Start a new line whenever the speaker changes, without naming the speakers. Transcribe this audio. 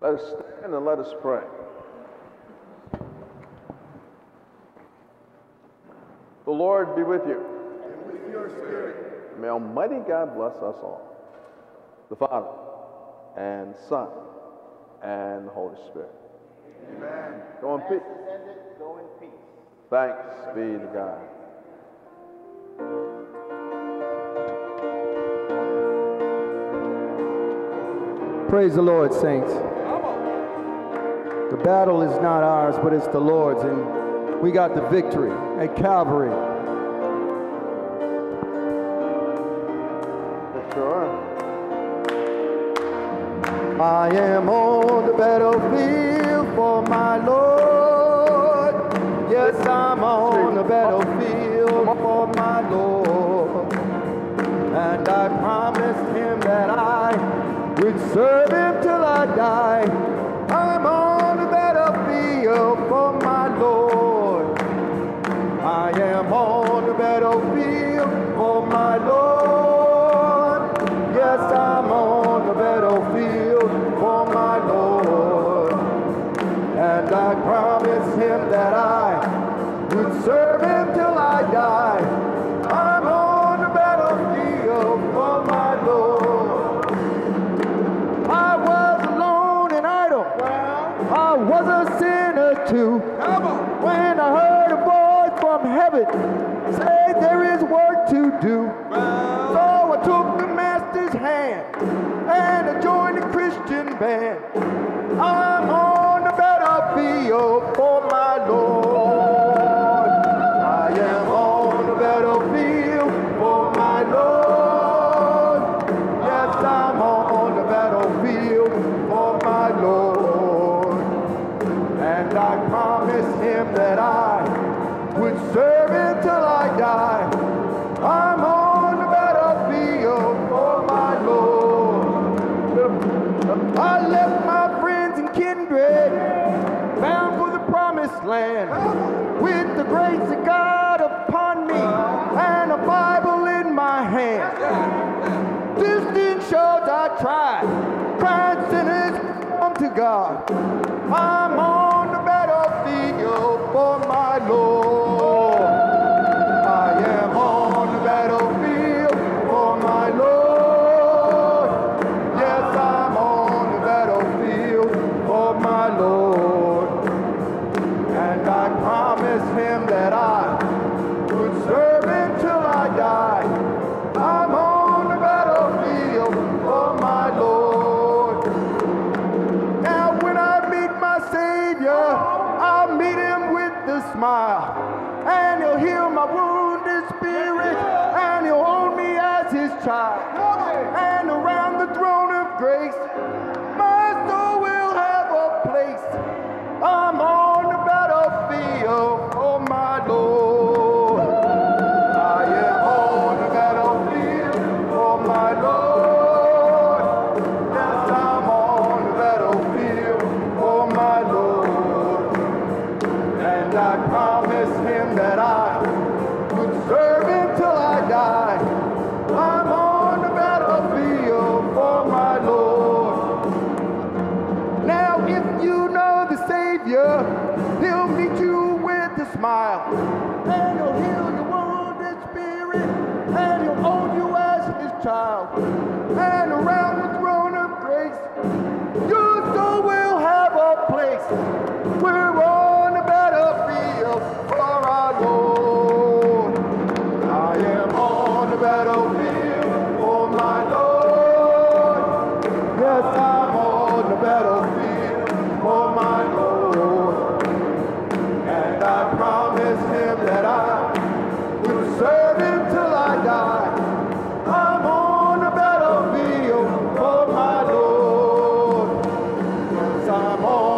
Let us stand and let us pray. The Lord be with you.
And with your spirit.
May Almighty God bless us all, the Father, and Son, and the Holy Spirit.
Amen.
Go in peace.
Go in peace.
Thanks be to God.
Praise the Lord, saints. The battle is not ours, but it's the Lord's, and we got the victory at Calvary.
Sure.
I am on the battlefield for my Lord. Yes, I'm on the battlefield for my Lord. And I promised him that I would serve him till I die. For my Lord. I am on the battlefield for my Lord. Yes, I'm on the battlefield for my Lord. And I promised too. When I heard a voice from heaven say there is work to do. So I took the master's hand and I joined the Christian band. Him that I would serve till I die. I'm on the battlefield for my Lord. I left my friends and kindred, bound for the promised land, with the grace of God upon me and a Bible in my hand. Distant shores I tried, crying sinners come to God. I'm on him that I would serve till I die. I'm on the battlefield for my Lord. Now when I meet my Savior, I'll meet him with a smile. And he'll heal my wounded spirit, and he'll hold me as his child. Promised him that I would serve him till I die. I'm on the battlefield for my Lord. Now, if you know the Savior, he'll meet you with a smile. And he'll heal your wounded spirit, and he'll own you as his child. Yes, I'm on the battlefield for my Lord. And I promise him that I will serve him till I die. I'm on the battlefield for my Lord. Yes, I'm on